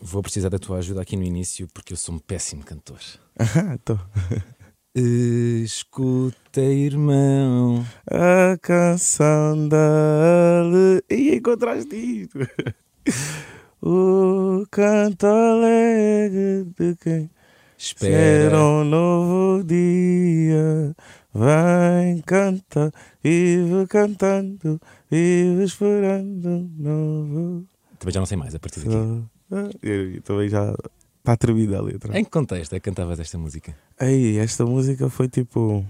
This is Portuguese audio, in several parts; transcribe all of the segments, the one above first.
Vou precisar da tua ajuda aqui no início porque eu sou um péssimo cantor. então. Escuta, irmão. A canção da ale... E encontraste isto. O canto alegre de quem espera Espera. um novo dia. Vem, canta, vive cantando, vive esperando um novo. Também já não sei mais a partir daqui. Ah, Eu, também já está tremida a letra. Em que contexto é que cantavas esta música? Ei, esta música foi tipo.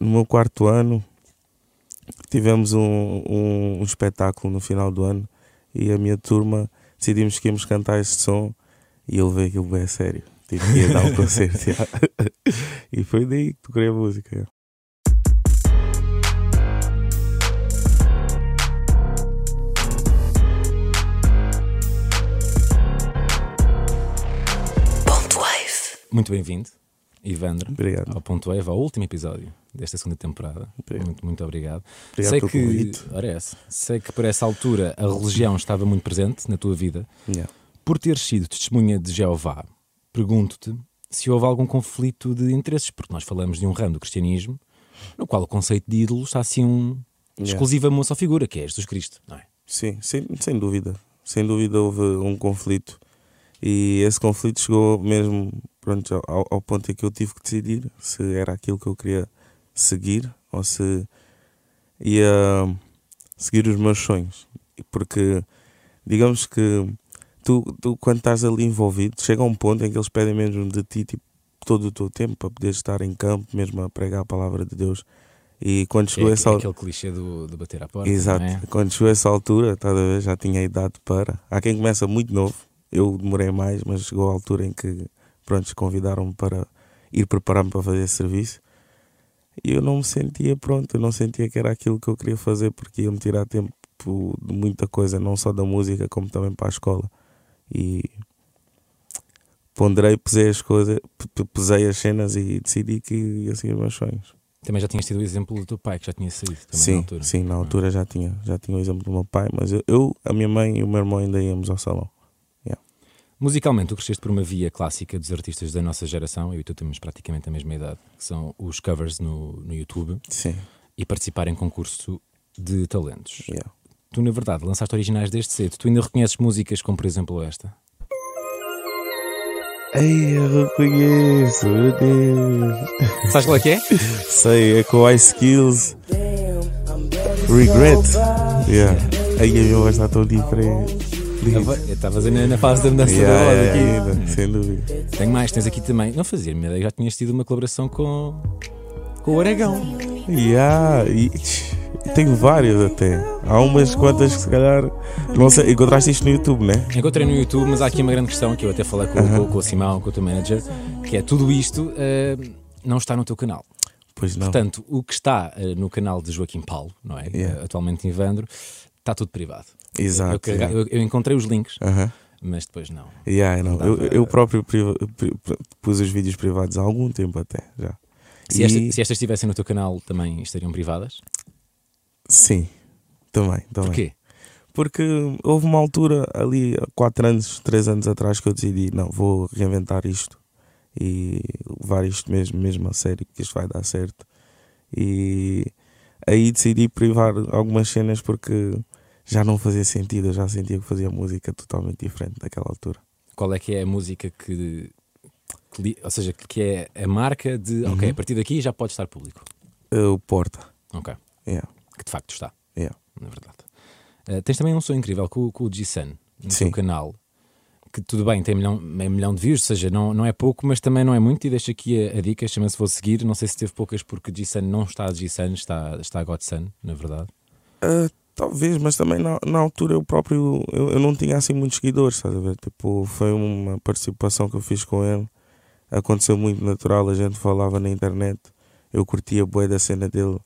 No meu quarto ano, tivemos um, um, um espetáculo no final do ano e a minha turma decidimos que íamos cantar este som e eu levei aquilo bem a sério. Tipo, ia dar um concerto. e foi daí que toquei a música. Muito bem-vindo, Ivandro, Obrigado. ao Ponto Wave, ao último episódio desta segunda temporada. Obrigado. Muito, muito obrigado. Obrigado sei pelo que, convite. ora é sei que por essa altura a religião estava muito presente na tua vida. Yeah. Por teres sido testemunha de Jeová, pergunto-te se houve algum conflito de interesses, porque nós falamos de um ramo do cristianismo no qual o conceito de ídolo está assim um Yeah. exclusiva uma só figura, que é Jesus Cristo, não é? Sim, sem, sem dúvida. Sem dúvida houve um conflito. E esse conflito chegou mesmo pronto, ao, ao ponto em que eu tive que decidir se era aquilo que eu queria seguir ou se ia seguir os meus sonhos. Porque, digamos que tu, tu quando estás ali envolvido, chega a um ponto em que eles pedem mesmo de ti tipo, todo o teu tempo para poder estar em campo, mesmo a pregar a palavra de Deus. E quando chegou é, essa é aquele clichê do, de bater à porta. Exato. É? Quando chegou essa altura, ver, já tinha idade para. Há quem começa muito novo, eu demorei mais, mas chegou a altura em que, pronto, convidaram-me para ir preparar-me para fazer esse serviço. E eu não me sentia pronto, eu não sentia que era aquilo que eu queria fazer, porque ia-me tirar tempo de muita coisa, não só da música, como também para a escola. E ponderei, pesei as coisas, pesei as cenas e decidi que ia seguir os meus sonhos. Também já tinhas tido o exemplo do teu pai, que já tinha saído também sim, na altura. sim, na altura já tinha, já tinha o exemplo do meu pai, mas eu, eu, a minha mãe e o meu irmão ainda íamos ao salão. Musicalmente, tu cresceste por uma via clássica dos artistas da nossa geração, eu e tu temos praticamente a mesma idade, que são os covers no, no YouTube Sim, e participar em concurso de talentos. yeah. Tu, na verdade, lançaste originais desde cedo. Tu ainda reconheces músicas como, por exemplo, esta? Ei, eu reconheço, meu Deus. Sabes qual é que é? Sei, é com Ice Skills. Regret. Yeah. Aí a minha voz está tão diferente. Estavas ainda na fase da mudança Yeah, da voz yeah, aqui. ainda, sem dúvida. Tenho mais, tens aqui também. Não fazia ideia, já tinhas tido uma colaboração com, com o Aragão. Yeah, e, tenho várias até. Há umas quantas que se calhar. Não sei, encontraste isto no YouTube, né? Encontrei no YouTube, mas há aqui uma grande questão que eu até falei com, com, com o Simão, com o teu manager, que é tudo isto eh, não está no teu canal. Pois não. Portanto, o que está eh, no canal de Joaquim Paulo, não é? Yeah. Atualmente em Vandro, está tudo privado. Eu, Exato. carrega- yeah. eu- eu encontrei os links, Aham. mas depois não. Yeah, não. Não Eu, eu próprio priva- pri- pri- pus os vídeos privados há algum tempo até, já. Se, E- esta- se estas estivessem no teu canal, também estariam privadas? Sim, também, também. Porquê? Porque houve uma altura ali, há 4 anos, 3 anos atrás, que eu decidi, não, vou reinventar isto e levar isto mesmo, mesmo a sério, que isto vai dar certo. E aí decidi privar algumas cenas porque já não fazia sentido, eu já sentia que fazia música totalmente diferente daquela altura. Qual é que é a música que, que ou seja, que é a marca de, ok, Uhum. a partir daqui já pode estar público. Uh, O Porta, Ok, yeah, que de facto está, yeah. na verdade. Eh, tens também um som incrível com, o- com o G-Sun no Sim. teu canal. Que tudo bem, tem milhão, meio milhão de views, ou seja, não, não é pouco, mas também não é muito. E deixo aqui a, a dica: chama-se Vou Seguir. Não sei se teve poucas, porque G-Sun não está a G-Sun, está, está a Godsun, na verdade. Uh, talvez, mas também na, na altura eu próprio eu, eu não tinha assim muitos seguidores, estás a ver? Tipo, foi uma participação que eu fiz com ele. Aconteceu muito natural, a gente falava na internet. Eu curtia bué da cena dele.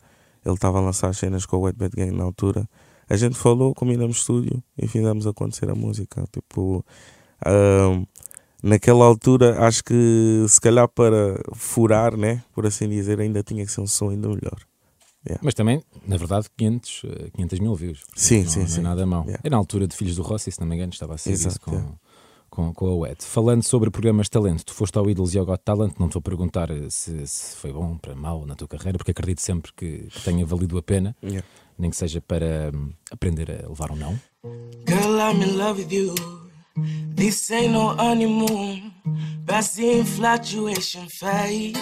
Ele estava a lançar as cenas com o Wet Bad Gang na altura. A gente falou, combinamos estúdio e fizemos acontecer a música. Tipo, ah, naquela altura acho que se calhar para furar, né? Por assim dizer, ainda tinha que ser um som ainda melhor. Mas também, na verdade, 500, eh, 500 mil views. Sim, não, sim, não sim. é nada mau. Yeah. É na altura de Filhos do Rossi, se não me engano, estava a ser Exato, isso com, yeah. com, com a WED. Falando sobre programas de talento, tu foste ao Idols e ao Got Talent, não estou a perguntar se, se foi bom, para mal na tua carreira, porque acredito sempre que, que tenha valido a pena, Yeah. nem que seja para hum, aprender a levar um não. Girl, I'm in love with you. This ain't no honeymoon. Past the infatuation phase.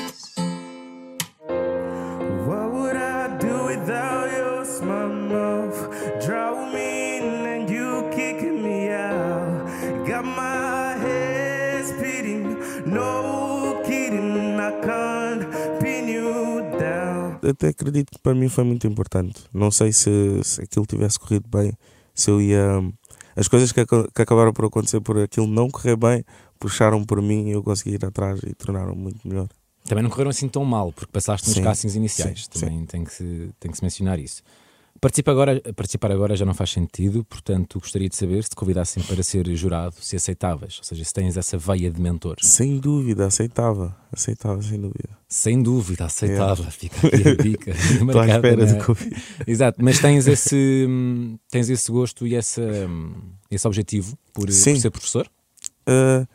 Até acredito que para mim foi muito importante. Não sei se, se aquilo tivesse corrido bem, se eu ia. As coisas que, que acabaram por acontecer por aquilo não correr bem, puxaram por mim e eu consegui ir atrás e tornaram muito melhor. Também não correram assim tão mal, porque passaste nos Sim, castings iniciais. sim, Também Tem, que se, tem que se mencionar isso. Participa agora, participar agora já não faz sentido, portanto gostaria de saber se te convidassem para ser jurado, se aceitavas, ou seja, se tens essa veia de mentor. Sem dúvida, aceitava. Aceitava, sem dúvida. Sem dúvida, aceitável. Fica aqui a dica. Estou à espera na- do convite. Exato, mas tens esse, tens esse gosto e essa, esse objetivo por, por ser professor? Uh,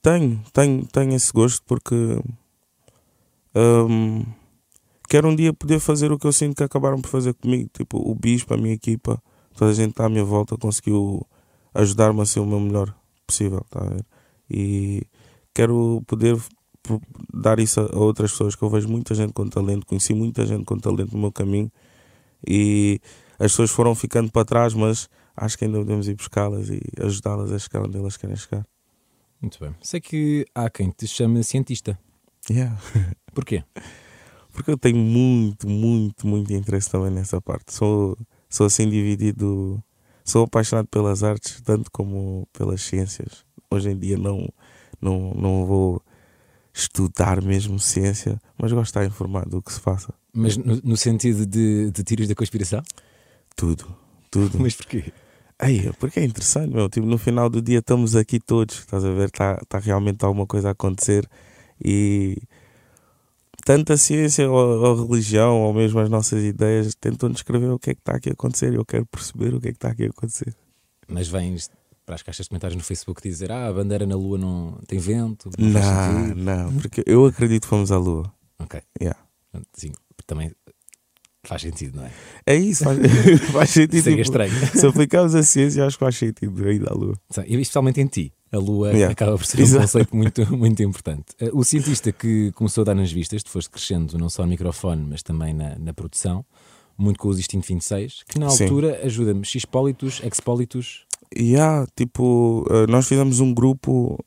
tenho, tenho, tenho esse gosto porque um, quero um dia poder fazer o que eu sinto que acabaram por fazer comigo. Tipo, o Bispo, a minha equipa, toda a gente está à minha volta conseguiu ajudar-me a ser o meu melhor possível. Tá a ver? E quero poder dar isso a a outras pessoas que eu vejo muita gente com talento, conheci muita gente com talento no meu caminho e as pessoas foram ficando para trás, mas acho que ainda podemos ir buscá-las e ajudá-las a chegar onde elas querem chegar. Muito bem. Sei que há quem te chame cientista. Yeah. Porquê? Porque eu tenho muito, muito, muito interesse também nessa parte. Sou, sou assim dividido. Sou apaixonado pelas artes, tanto como pelas ciências. Hoje em dia não, não, não vou estudar mesmo ciência, mas gosto de estar informado do que se faça. Mas no, no sentido de, de tiros da conspiração? Tudo, tudo. Mas porquê? Aí, porque é interessante, meu. Tipo, no final do dia estamos aqui todos, estás a ver? Está tá realmente alguma coisa a acontecer e tanto a ciência ou, a religião ou mesmo as nossas ideias tentam descrever o que é que está aqui a acontecer e eu quero perceber o que é que está aqui a acontecer. Mas vens para as caixas de comentários no Facebook dizer ah, a bandeira na lua não tem vento. Não, Não, sentido." não, porque eu acredito que fomos à Lua. Ok. Yeah. Sim, também faz sentido, não é? É isso, faz, faz sentido. É tipo, estranho. se aplicarmos a ciência, acho que faz sentido ir à Lua. Sim, E especialmente em ti. A lua Yeah. acaba por ser um Exato. conceito muito, muito importante. Eh, O cientista que começou a dar nas vistas, tu foste crescendo não só no microfone, mas também na, na produção, muito com os Instinto 26, que na altura, ajuda-me, X-Pólitos, X-Pólitos, E há, tipo, eh, nós fizemos um grupo,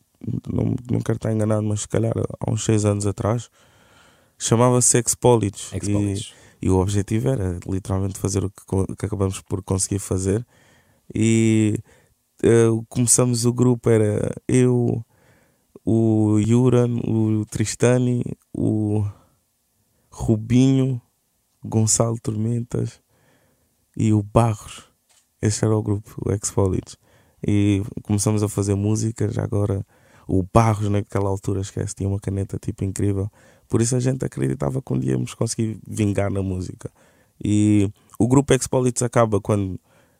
não, não quero estar enganado, mas se calhar há uns seis anos atrás, chamava-se Expolits. E, X-Pólitos. e o objetivo era literalmente fazer o que, que acabamos por conseguir fazer. E eh, começamos o grupo, era eu, o Yuran, o Tristani, o Rubinho, Gonçalo Tormentas e o Barros. Esse era o grupo, o. E começamos a fazer música, já agora o Barros naquela altura, esquece, tinha uma caneta tipo incrível. Por isso a gente acreditava que um dia íamos conseguir vingar na música. E o grupo Expolits acaba quando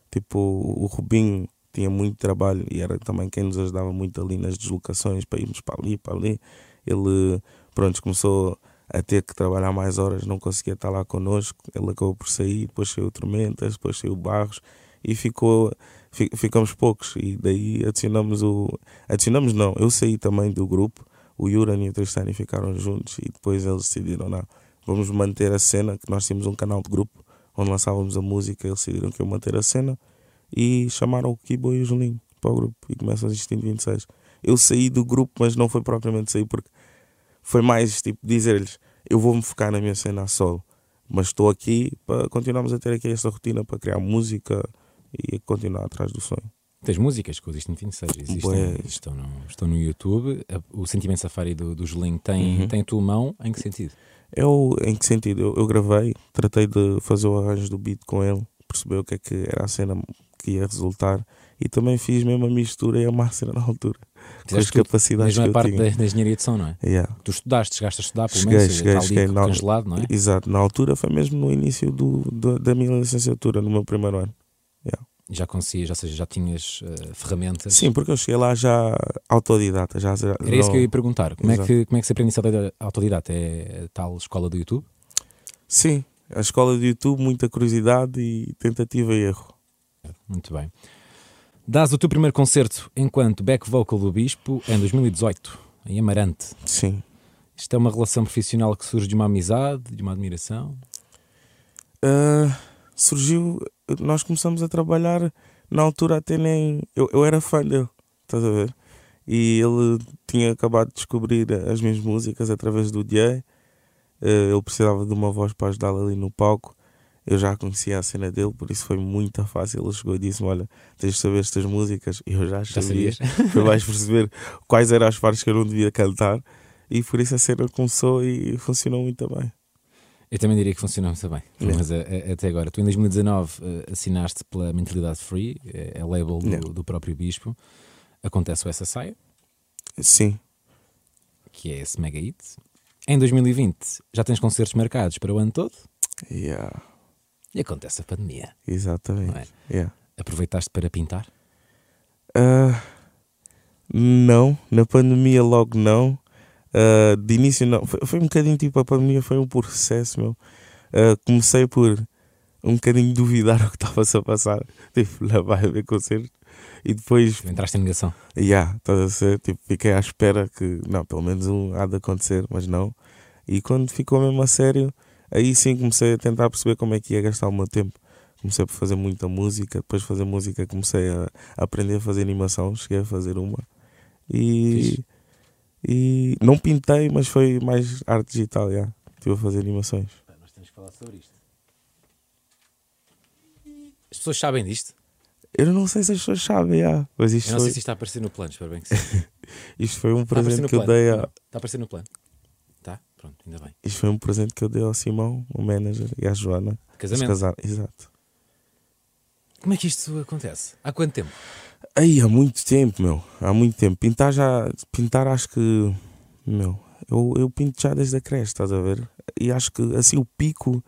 tipo o Rubinho tinha muito trabalho e era também quem nos ajudava muito ali nas deslocações para irmos para ali, para ali. Ele, pronto, começou a ter que trabalhar mais horas, não conseguia estar lá connosco. Ele acabou por sair, depois saiu o Tormentas, depois saiu o Barros e ficou, fi- ficamos poucos. E daí adicionamos o. Adicionamos não, eu saí também do grupo. O Yuran e o Tristani ficaram juntos e depois eles decidiram, não, vamos manter a cena, que nós tínhamos um canal de grupo onde lançávamos a música, eles decidiram que iam manter a cena e chamaram o Kibo e o Julinho para o grupo e começam a Instinto 26. Eu saí do grupo, mas não foi propriamente sair porque foi mais tipo dizer-lhes eu vou-me focar na minha cena a solo, mas estou aqui para continuarmos a ter aqui esta rotina para criar música e continuar atrás do sonho. Tens músicas com os Instinto 26, existem, Bué. estão, no, estão no YouTube. O Sentimento Safari do, do Julinho tem, Uhum. tem a tua mão, em que sentido? Eu, em que sentido? Eu, eu gravei, tratei de fazer o arranjo do beat com ele, perceber o que é que era a cena que ia resultar e também fiz mesmo a mistura e a máscara na altura, com as capacidades Mesmo que eu parte tinha. da, da engenharia de som, não é? Yeah. Tu estudaste, chegaste a estudar, pelo Cheguei, menos, cheguei, cheguei. Não. congelado, não é? Exato, na altura foi mesmo no início do, do- da minha licenciatura, no meu primeiro ano. Já conseguias, ou seja, já tinhas eh, ferramentas. Sim, porque eu cheguei lá já autodidata. Já, Era isso não- que eu ia perguntar. Como é que, como é que se aprende isso auto- autodidata? É a tal escola do YouTube? Sim, a escola do YouTube, muita curiosidade e tentativa e erro. Muito bem. Dás o teu primeiro concerto enquanto back vocal do Bispo em 2018, em Amarante. Sim. Isto é uma relação profissional que surge de uma amizade, de uma admiração? Ah, surgiu, nós começamos a trabalhar na altura até nem. Eu, eu era fã dele, estás a ver? E ele tinha acabado de descobrir as minhas músicas através do DJ. Ah, ele precisava de uma voz para ajudá-lo ali no palco. Eu já conhecia a cena dele, por isso foi muito fácil. Ele chegou e disse-me: Olha, tens de saber estas músicas. E eu já Já sabia. Tu vais perceber quais eram as partes que eu não devia cantar. E por isso a cena começou e funcionou muito bem. Eu também diria que funcionou muito bem. Yeah. Mas eh, eh, até agora, tu em 2019 eh, assinaste pela Mentalidade Free, é é label do, Yeah. do próprio Bispo. Acontece o Essa Saia, Sim, que é esse mega hit. Em 2020 já tens concertos marcados para o ano todo yeah, e acontece a pandemia. exatamente. É? Yeah. Aproveitaste para pintar? Ah, não, na pandemia logo não. Ah, de início não. Foi, foi um bocadinho tipo a pandemia foi um processo, meu. Ah, comecei por um bocadinho duvidar o que estava-se a passar. Tipo, lá vai haver concerto. E depois, Entraste em negação. já, yeah, estás a ser, tipo, fiquei à espera que, não, pelo menos um há de acontecer, mas não. E quando ficou mesmo a sério, aí sim comecei a tentar perceber como é que ia gastar o meu tempo. Comecei por fazer muita música, depois de fazer música comecei a, a aprender a fazer animação, cheguei a fazer uma. E, e não pintei, mas foi mais arte digital, já. Estive a fazer animações. Nós temos que falar sobre isto. As pessoas sabem disto? Eu não sei se as pessoas sabem, já. Mas isto Eu não foi, sei se isto está a aparecer no plano, espero bem que sim. isto foi um presente que eu plano. dei a, Está a aparecer no plano. Pronto, ainda bem. Isto foi um presente que eu dei ao Simão, o manager, e à Joana. Casamento. casaram. Exato. Como é que isto acontece? Há quanto tempo? Aí, há muito tempo, meu. Há muito tempo. Pintar já. Pintar acho que. Meu. Eu, eu pinto já desde a creche, estás a ver? E acho que assim o pico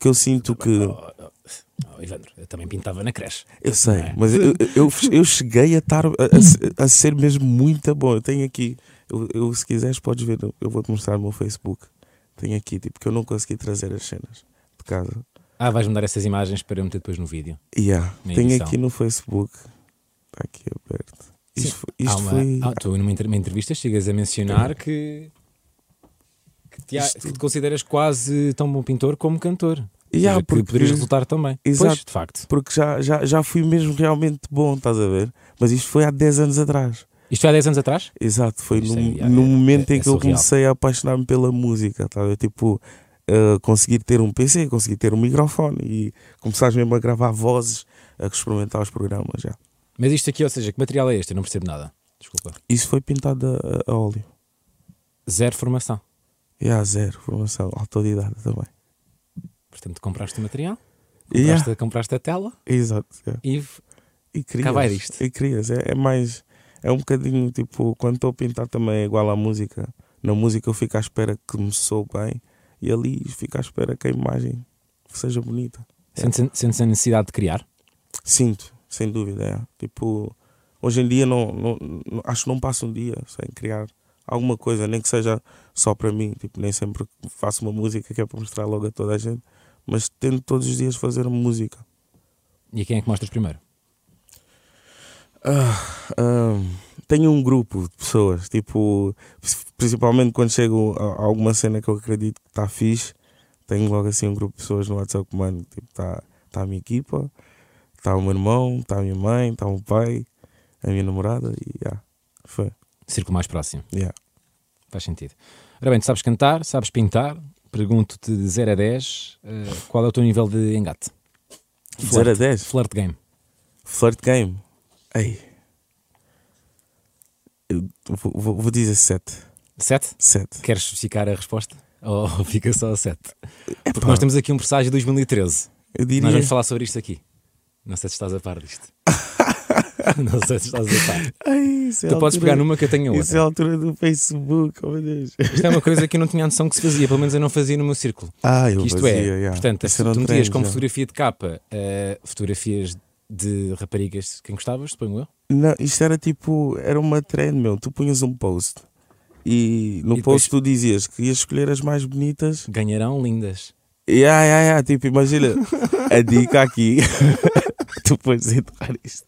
que eu sinto que. Oh, oh, oh, Evandro, eu também pintava na creche. Eu sei, é? mas eu, eu, eu cheguei a estar a, a ser mesmo muito bom. Eu tenho aqui, eu, eu, se quiseres, podes ver, eu vou-te mostrar no meu Facebook. Tenho aqui, tipo, que eu não consegui trazer as cenas de casa. Ah, vais-me dar essas imagens para eu meter depois no vídeo. Yeah, Na tenho edição. aqui no Facebook. Está aqui aberto. Sim. Isto, isto uma, foi. ah, tu numa entrevista chegas a mencionar que, que, te, Isto- que te consideras quase tão bom pintor como cantor. Yeah, seja, que porque- poderias resultar também. Exato. Pois, de facto. Porque já, já, já fui mesmo realmente bom, estás a ver? Mas isto foi há 10 anos atrás. Isto foi há 10 anos atrás? Exato, foi no, é- no é- momento é- em é que eu comecei a apaixonar-me pela música, tá? ver? Tipo, eh, conseguir ter um PC, conseguir ter um microfone e começar mesmo a gravar vozes, a experimentar os programas já. Mas isto aqui, ou seja, que material é este? Eu não percebo nada. Desculpa. Isso foi pintado a, a óleo. Zero formação. E há zero formação, autodidata também. Portanto, compraste o material, Yeah. compraste, compraste a tela Exato. yeah. e E crias. E crias. É, é mais. É um bocadinho tipo, quando estou a pintar também é igual à música. Na música eu fico à espera que me soe bem e ali fico à espera que a imagem seja bonita. sentes, sentes a necessidade de criar. Sinto, sem dúvida. É. Tipo, hoje em dia não, não, não- acho que não passa um dia sem criar alguma coisa, nem que seja só para mim. Tipo, nem sempre faço uma música que é para mostrar logo a toda a gente, mas tento todos os dias fazer música. E a quem é que mostras primeiro? Ah, tenho um grupo de pessoas, tipo, principalmente quando chego a alguma cena que eu acredito que está fixe, tenho logo assim um grupo de pessoas no WhatsApp comando, tipo, está tá a minha equipa, está o meu irmão, está a minha mãe, está o meu pai, a minha namorada e já, foi, Círculo mais próximo. yeah. Faz sentido. Ora bem, tu sabes cantar, sabes pintar. Pergunto-te de 0 a 10, eh, qual é o teu nível de engate? 0 a 10, Flirt game. flirt game, ei, eu vou, vou, vou dizer 7, 7? 7, Queres especificar a resposta? Ou fica só a 7? Porque nós temos aqui um presságio de 2013. eu Nós diria, vamos falar sobre isto aqui. Não sei se estás a par disto. Não sei se estás a par. ai, é Tu podes altura- pegar numa que eu tenho Isso é outra. a altura do Facebook, oh meu Deus. Isto é uma coisa que eu não tinha noção que se fazia, pelo menos eu não fazia no meu círculo. Ah, eu Que isto fazia, é, yeah. portanto, Isso se era um tu metias como já. fotografia de capa eh, fotografias de raparigas quem gostavas, suponho eu. Não, isto era tipo, era uma trend, meu. Tu punhas um post e no E post tu dizias que ias escolher as mais bonitas. Ganharão lindas. E yeah, yeah, yeah, tipo, imagina a dica aqui. tu podes enterrar isto.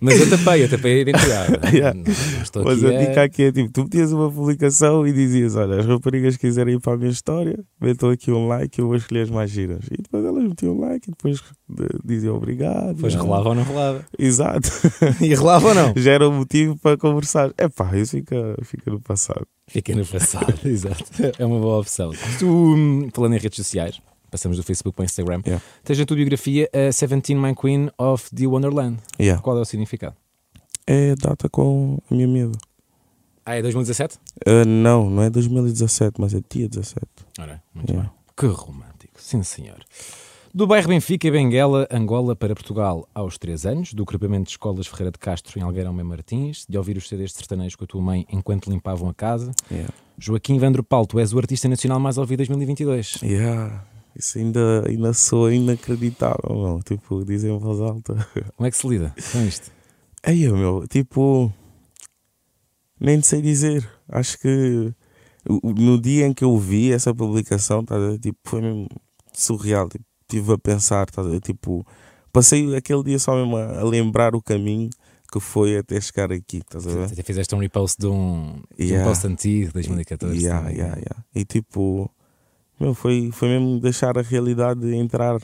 Mas eu tapei, eu tapei a identidade. Yeah. Não, Mas aqui a dica aqui é tipo, tu metias uma publicação e dizias, olha, as raparigas quiserem ir para a minha história, metam aqui um like e eu vou escolher as mais giras. E depois elas metiam um like e depois de- diziam obrigado. Depois e- rolava ou não rolava. Exato. E rolava ou não? Já era o motivo para conversar. É pá, isso fica, fica no passado. Fica no passado, exato. É uma boa opção. Tu, hum, falando em redes sociais, passamos do Facebook para o Instagram, Yeah. tens na tua biografia a 17 My Queen of the Wonderland. Yeah. Qual é o significado? É a data com a minha medo. Ah, é 2017? Ah, não, não é 2017, mas é dia 17. Ora, muito Yeah. bem. Que romântico, sim senhor. Do bairro Benfica e Benguela, Angola para Portugal aos 3 anos, do agrupamento de escolas Ferreira de Castro em Algueirão Mãe Martins, de ouvir os CDs de sertanejos com a tua mãe enquanto limpavam a casa. Yeah. Joaquim Vandro Paulo, tu és o artista nacional mais ouvido 2022. Yeah. Isso ainda, ainda soa inacreditável, meu. Tipo, dizem em voz alta. Como é que se lida com isto? Aí, meu, tipo. Nem sei dizer. Acho que no dia em que eu vi essa publicação, tá, tipo, foi mesmo surreal. Tipo, estive a pensar, tá, tipo, passei aquele dia só mesmo a, a lembrar o caminho que foi até chegar aqui, estás a ver? Até fizeste um repost de um, de um Yeah. post antigo, 2014. Yeah, yeah, yeah. E tipo, meu, foi, foi mesmo deixar a realidade entrar.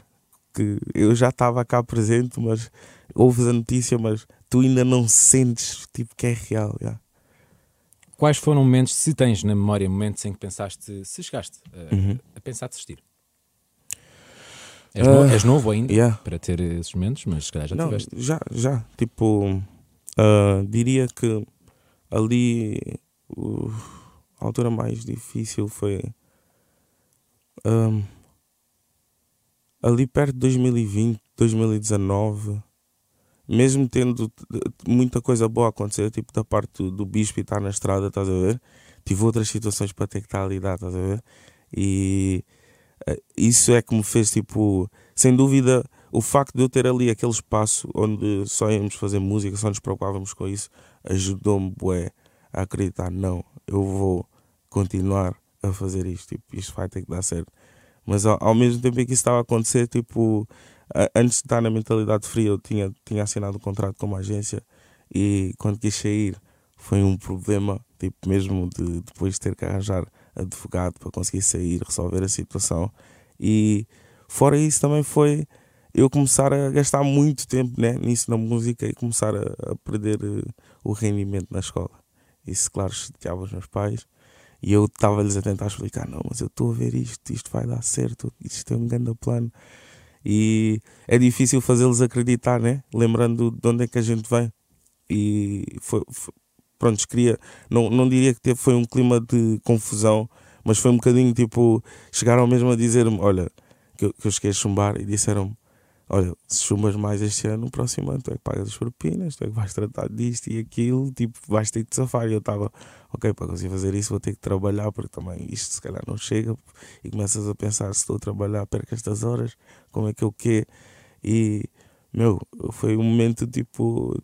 Que eu já estava cá presente, mas ouves a notícia, mas tu ainda não sentes tipo, que é real. yeah. Quais foram momentos, se tens na memória, momentos em que pensaste, se chegaste a, Uhum. a pensar desistir? És, no- Ah, és novo ainda Yeah. para ter esses momentos, mas se calhar já não, tiveste. já, já. Tipo, ah, diria que ali o- a altura mais difícil foi ahm, ali perto de 2020, 2019, mesmo tendo muita coisa boa a acontecer, tipo da parte do, bispo estar na estrada, estás a ver? Tive outras situações para ter que estar a lidar, estás a ver? E eh, isso é que me fez, tipo, sem dúvida, o facto de eu ter ali aquele espaço onde só íamos fazer música, só nos preocupávamos com isso, ajudou-me, bué, a acreditar, não, eu vou continuar a fazer isto, tipo, isto vai ter que dar certo. Mas ao, ao mesmo tempo em que isso estava a acontecer, tipo, a- antes de estar na mentalidade fria, eu tinha, tinha assinado um contrato com uma agência e quando quis sair foi um problema, tipo, mesmo de depois de ter que arranjar advogado para conseguir sair, resolver a situação. E fora isso também foi eu começar a gastar muito tempo né, nisso na música e começar a, a perder eh, o rendimento na escola. Isso, claro, chateava os meus pais. E eu estava-lhes a tentar explicar: não, mas eu estou a ver isto, isto vai dar certo, isto é um grande plano. E é difícil fazê-los acreditar, né? Lembrando de onde é que a gente vem. E foi, foi- pronto, queria, não, não diria que teve, foi um clima de confusão, mas foi um bocadinho tipo, chegaram mesmo a dizer-me: olha, que eu, que eu cheguei a chumbar e disseram-me: olha, se chumbas mais este ano, no próximo ano tu é que pagas as propinas, tu é que vais tratar disto e aquilo, tipo, vais ter te safar. E eu estava, ok, para conseguir fazer isso vou ter que trabalhar, porque também isto se calhar não chega. E começas a pensar: se estou a trabalhar, perco estas horas, como é que eu quê? E, meu, foi um momento tipo,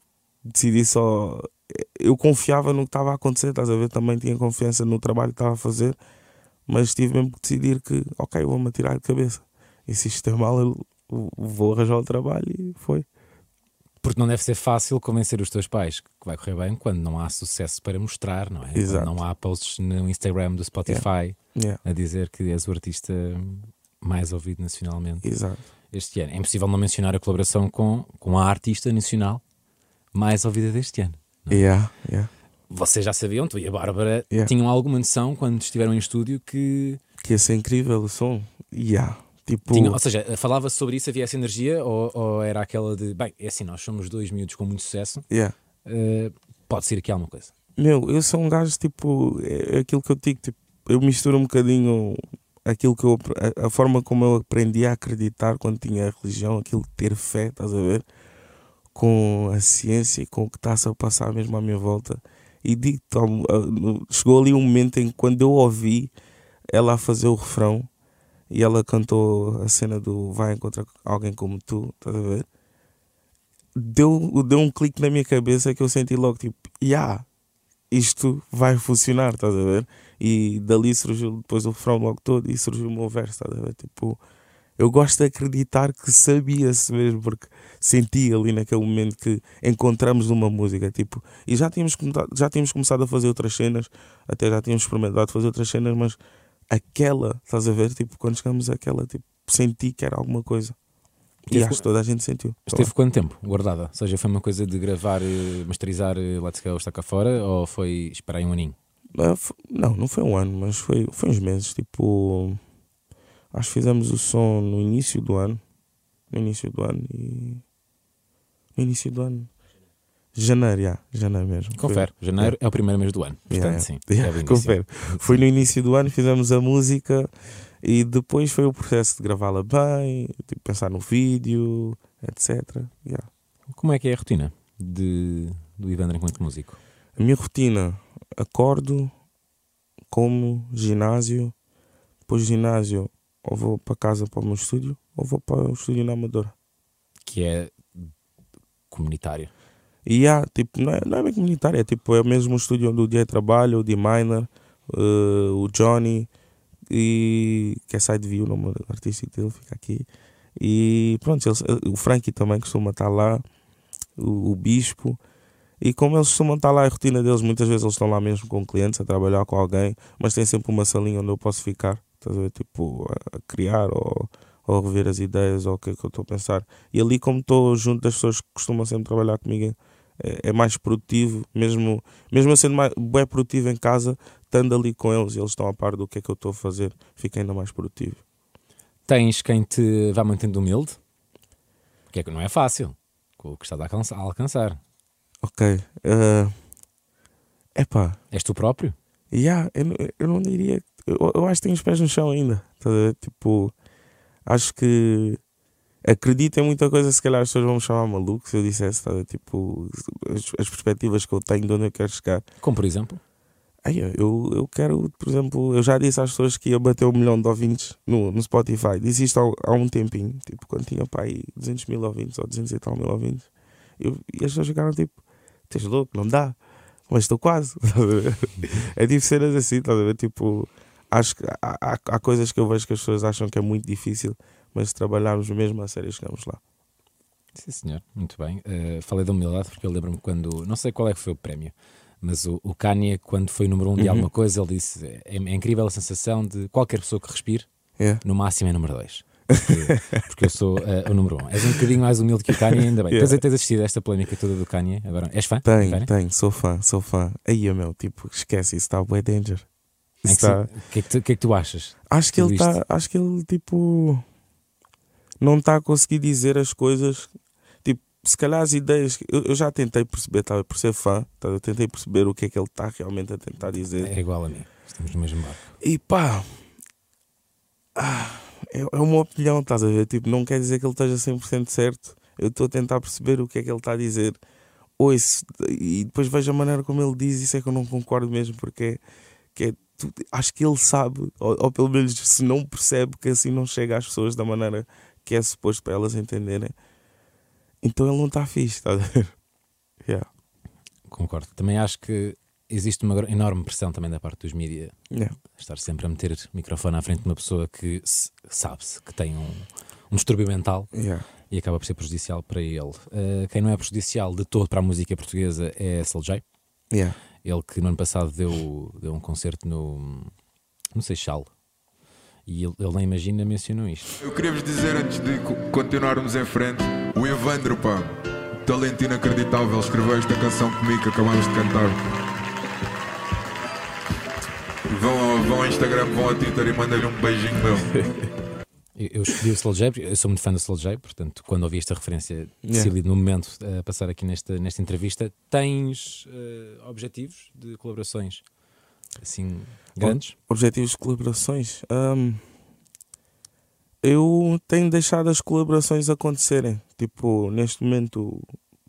decidi só. Eu confiava no que estava a acontecer, estás a ver? Também tinha confiança no trabalho que estava a fazer, mas tive mesmo que decidir que, ok, vou-me atirar de cabeça. E se isto é mal, eu vou arranjar o trabalho e foi. Porque não deve ser fácil convencer os teus pais que vai correr bem quando não há sucesso para mostrar, não é? Exato. Quando não há posts no Instagram do Spotify Yeah, a dizer que és o artista mais ouvido nacionalmente exato. este ano. É impossível não mencionar a colaboração com, com a artista nacional mais ouvida deste ano. Yeah, yeah. Vocês já sabiam, tu e a Bárbara Yeah. tinham alguma noção quando estiveram em estúdio que Que ia ser incrível o som. Yeah. Tipo, tinham, ou seja, falava sobre isso, havia essa energia, ou, ou era aquela de bem, é assim, nós somos dois miúdos com muito sucesso, yeah. eh, pode ser aqui alguma coisa. Meu, eu sou um gajo tipo. É aquilo que eu digo, tipo, eu misturo um bocadinho aquilo que eu. A, a forma como eu aprendi a acreditar quando tinha a religião, aquilo de ter fé, estás a ver? Com a ciência e com o que está-se a passar mesmo à minha volta. E digo, chegou ali um momento em que quando eu ouvi ela a fazer o refrão e ela cantou a cena do Vai encontrar alguém como tu, estás a ver? deu, deu um clique na minha cabeça que eu senti logo tipo, yeah, isto vai funcionar, estás a ver? E dali surgiu depois o refrão logo todo e surgiu o meu verso, estás a ver? Tipo, eu gosto de acreditar que sabia-se mesmo, porque senti ali naquele momento que encontramos uma música, tipo, e já tínhamos, já tínhamos começado a fazer outras cenas, até já tínhamos experimentado fazer outras cenas, mas aquela, estás a ver? Tipo, quando chegamos àquela, tipo, senti que era alguma coisa. E acho que toda a gente sentiu. Esteve quanto tempo guardada? Ou seja, foi uma coisa de gravar, eh, masterizar eh, Let's Go está cá fora ou foi esperar um aninho? Não, não foi um ano, mas foi, foi uns meses. Tipo, acho que fizemos o som no início do ano. No início do ano e. No início do ano. Janeiro, já, janeiro mesmo. Confere, janeiro é. é o primeiro mês do ano. Portanto, yeah, sim. Yeah, é confere. Foi no início do ano, fizemos a música e depois foi o processo de gravá-la bem, tipo, pensar no vídeo, etc. Yeah. Como é que é a rotina de, do Ivandro enquanto músico? A minha rotina, acordo, como, ginásio, depois ginásio ou vou para casa para o meu estúdio ou vou para o estúdio na Amadora. Que é comunitário. E há, tipo, não é, não é bem comunitário, é tipo, é o mesmo estúdio onde o dia trabalha, o D-Miner, uh, o Johnny, e que é Side View, o nome artístico dele fica aqui. E pronto, eles, o Frankie também costuma estar lá, o, o, Bispo. E como eles costumam estar lá, a rotina deles, muitas vezes eles estão lá mesmo com clientes, a trabalhar com alguém, mas tem sempre uma salinha onde eu posso ficar, estás a ver? Tipo, a, criar ou, ou rever as ideias ou o que é que eu estou a pensar. E ali, como estou junto das pessoas que costumam sempre trabalhar comigo, é, é mais produtivo, mesmo, mesmo sendo mais, bem produtivo em casa, estando ali com eles, eles estão a par do que é que eu estou a fazer, fica ainda mais produtivo. Tens quem te vá mantendo humilde? Porque é que não é fácil, com o que estás a alcançar. Ok. Uh, epá. És tu próprio? Yeah, eu, eu não diria. Eu, eu acho que tenho os pés no chão ainda. Tá, tipo, acho que acredito em muita coisa, se calhar as pessoas vão me chamar maluco se eu dissesse, tá, tipo, as, as perspectivas que eu tenho de onde eu quero chegar. Como por exemplo? Aí, eu, eu quero, por exemplo, eu já disse às pessoas que ia bater um milhão de ouvintes no, no Spotify. Disse isto há, há um tempinho, tipo, quando tinha pai 200 mil ouvintes ou 200 e tal mil ouvintes. Eu, e as pessoas ficaram tipo, tens louco, não dá, mas estou quase. é tipo cenas assim, estás a ver? Tipo, acho que há, há, há, coisas que eu vejo que as pessoas acham que é muito difícil, mas se trabalharmos mesmo a sério, chegamos lá. Sim, senhor, muito bem. Uh, falei da humildade porque eu lembro-me quando, não sei qual é que foi o prémio mas o, o Kanye, quando foi número um de uhum. alguma coisa, ele disse: é, é, incrível a sensação de qualquer pessoa que respire, yeah. no máximo é número dois. Porque, porque eu sou uh, o número um. És um bocadinho mais humilde que o Kanye, ainda bem. Yeah. Tens, tens assistido a esta polémica toda do Kanye agora? És fã? Tenho, tenho, sou fã, sou fã. Aí, meu, tipo, esquece, isso está way danger. O está... que, é que, que, é que tu achas? Acho que ele está, acho que ele, tipo, não está a conseguir dizer as coisas se calhar as ideias. Eu, eu já tentei perceber, tá, por ser fã, tá, eu tentei perceber o que é que ele está realmente a tentar dizer. É igual a mim, estamos no mesmo barco. E pá. Ah, é, é uma opinião, estás a ver? Tipo, não quer dizer que ele esteja 100% certo. Eu estou a tentar perceber o que é que ele está a dizer. Ouço, e depois vejo a maneira como ele diz, isso é que eu não concordo mesmo, porque é, é, acho que ele sabe, ou, ou pelo menos se não percebe, que assim não chega às pessoas da maneira que é suposto para elas entenderem. Então ele não está fixe, está a ver? Yeah. Concordo. Também acho que existe uma enorme pressão também da parte dos mídias. Yeah. Estar sempre a meter o microfone à frente de uma pessoa que sabe-se que tem um, um distúrbio mental yeah. e acaba por ser prejudicial para ele. Uh, quem não é prejudicial de todo para a música portuguesa é J. Yeah. Ele que no ano passado deu, deu um concerto no, no Seixal. E ele, ele nem imagina mencionou isto. Eu queria vos dizer antes de continuarmos em frente o Evandro, pá, talento inacreditável, escreveu esta canção comigo que acabamos de cantar. Vão, vão ao Instagram, vão ao Twitter e mandem-lhe um beijinho meu. Eu escolhi o Slow J, eu sou muito fã do Slow J, portanto, quando ouvi esta referência, decidi yeah. no momento a passar aqui nesta, nesta entrevista. Tens uh, objetivos de colaborações assim grandes? Objetivos de colaborações? Um, eu tenho deixado as colaborações acontecerem. Tipo, neste momento,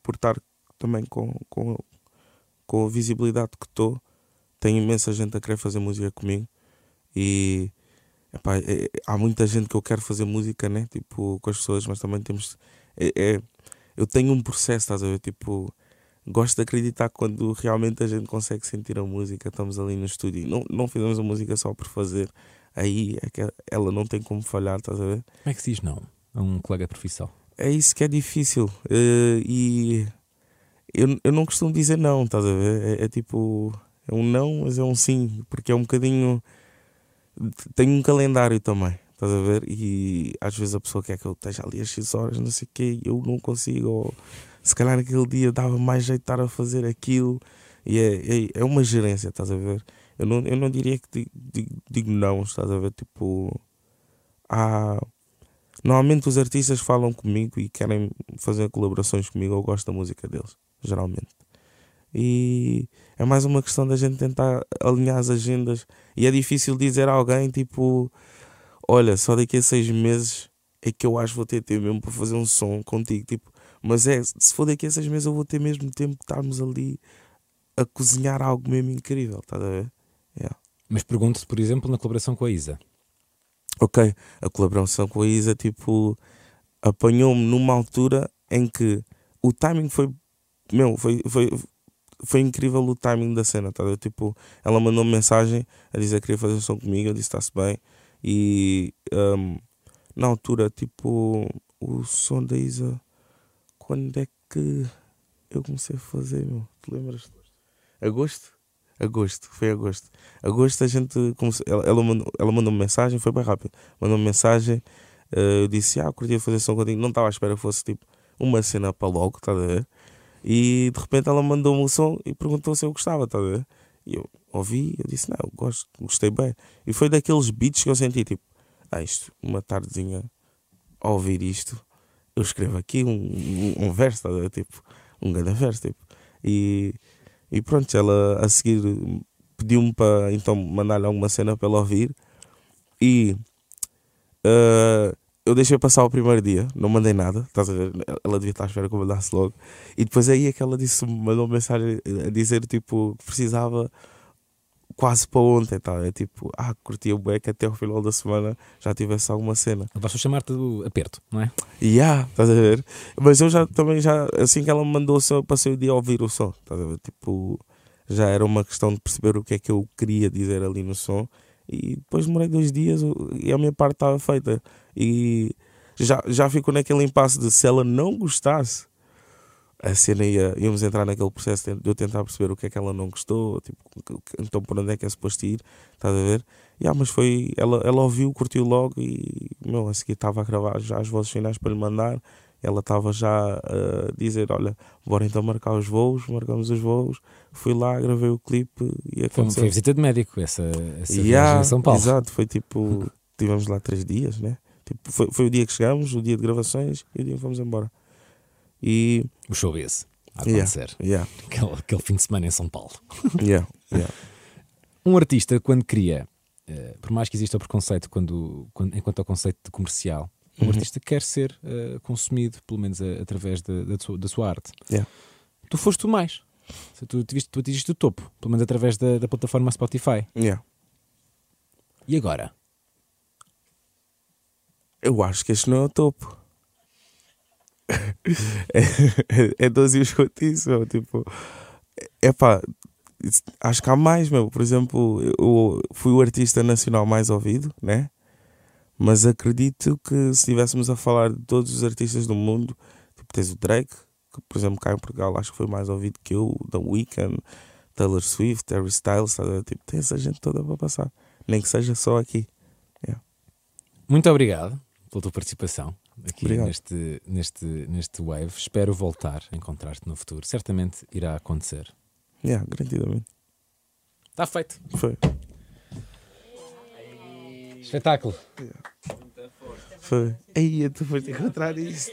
por estar também com, com, com a visibilidade que estou, tem imensa gente a querer fazer música comigo. E epá, é, há muita gente que eu quero fazer música, né? Tipo, com as pessoas, mas também temos. É, é, eu tenho um processo, estás a ver? Tipo, gosto de acreditar que quando realmente a gente consegue sentir a música, estamos ali no estúdio. Não, não fizemos a música só por fazer. Aí é que ela não tem como falhar, estás a ver? Como é que se diz não a um colega de profissão? É isso que é difícil. eh, e eu, eu não costumo dizer não, estás a ver? É, é tipo, é um não, mas é um sim, porque é um bocadinho. Tem um calendário também, estás a ver? E às vezes a pessoa quer que eu esteja ali às X horas, não sei o quê, eu não consigo. Ou se calhar naquele dia dava mais jeito de estar a fazer aquilo. E é, é, é uma gerência, estás a ver? Eu não, eu não diria que digo, digo, digo não, estás a ver? Tipo, há. Normalmente os artistas falam comigo e querem fazer colaborações comigo. Eu gosto da música deles, geralmente. E é mais uma questão da gente tentar alinhar as agendas. E é difícil dizer a alguém tipo: Olha, só daqui a seis meses é que eu acho que vou ter tempo mesmo para fazer um som contigo. Tipo, mas é, se for daqui a seis meses eu vou ter mesmo tempo de estarmos ali a cozinhar algo mesmo incrível, estás a ver? Mas pergunto-te, por exemplo, na colaboração com a Isa. Ok, a colaboração com a Isa, tipo, apanhou-me numa altura em que o timing foi, meu, foi, foi, foi incrível o timing da cena, tá? a ver? Tipo, ela mandou-me mensagem a dizer que queria fazer som comigo, eu disse está-se bem, e hum, na altura, tipo, o som da Isa, quando é que eu comecei a fazer, meu? Te lembras? Agosto? Agosto, foi agosto. Agosto a gente começou, ela, ela mandou, ela mandou -me mensagem, foi bem rápido. Mandou -me mensagem, eh, eu disse, ah, curtia fazer som contigo. Não estava à espera que fosse tipo uma cena para logo, estás a ver? E de repente ela mandou-me o som e perguntou se eu gostava, estás a ver? E eu ouvi, eu disse, não, gosto, gostei bem. E foi daqueles beats que eu senti, tipo, ah, isto, uma tardezinha, a ouvir isto, eu escrevo aqui um, um, um verso, ver? Tipo, um grande verso, tipo. E, e pronto, ela a seguir pediu-me para então mandar-lhe alguma cena para ela ouvir. E eh, eu deixei passar o primeiro dia, não mandei nada? Ela devia estar à espera que eu mandasse logo. E depois aí é que ela disse, mandou mensagem a dizer tipo que precisava quase para ontem, tá? É tipo, ah, curtia o que até ao final da semana já tivesse alguma cena. Basta chamar-te do aperto, não é? Yeah, estás a ver? Mas eu já também já, assim que ela me mandou o som, eu passei o dia a ouvir o som, estás a ver? Tipo, já era uma questão de perceber o que é que eu queria dizer ali no som. E depois demorei dois dias e a minha parte estava feita. E já, já ficou naquele impasse de se ela não gostasse, a cena ia, íamos entrar naquele processo de eu tentar perceber o que é que ela não gostou, tipo, então por onde é que é suposto ir, estás a ver? Yeah, mas foi, ela, ela ouviu, curtiu logo e meu, a seguir estava a gravar já as vozes finais para lhe mandar. Ela estava já a dizer: Olha, bora então marcar os voos. Marcamos os voos. Fui lá, gravei o clipe e Foi, aconteceu. foi visita de médico, essa, essa Yeah, a São Paulo. Exato, foi tipo. Tivemos lá três dias, né? Tipo, foi, foi o dia que chegamos, o dia de gravações e o dia que fomos embora. E. O showbiz a Yeah, acontecer. yeah, Aquele, aquele fim de semana em São Paulo. yeah, yeah. Um artista, quando cria, eh, por mais que exista o preconceito quando, quando- enquanto ao conceito de comercial, um Uhum. artista quer ser eh, consumido, pelo menos a- através da, da sua, da sua arte. Yeah. Tu foste o mais. Tu, tu atingiste o topo, pelo menos através da, da plataforma Spotify. yeah. E agora? Eu acho que este não é o topo. É, é 12 os contigo, meu. Tipo, é pá, acho que há mais, meu. Por exemplo, eu fui o artista nacional mais ouvido, né? Mas acredito que se estivéssemos a falar de todos os artistas do mundo, tipo, tens o Drake, que por exemplo cá em Portugal acho que foi mais ouvido que eu, The Weeknd, Taylor Swift, Harry Styles, tipo, tem essa gente toda para passar. Nem que seja só aqui. Muito obrigado pela tua participação aqui Obrigado. neste, neste, neste Wave. Espero voltar a encontrar-te no futuro. Certamente irá acontecer. Yeah, garantidamente. Está feito. Foi. Espetáculo. Foi. Aí, tu foste encontrar isto.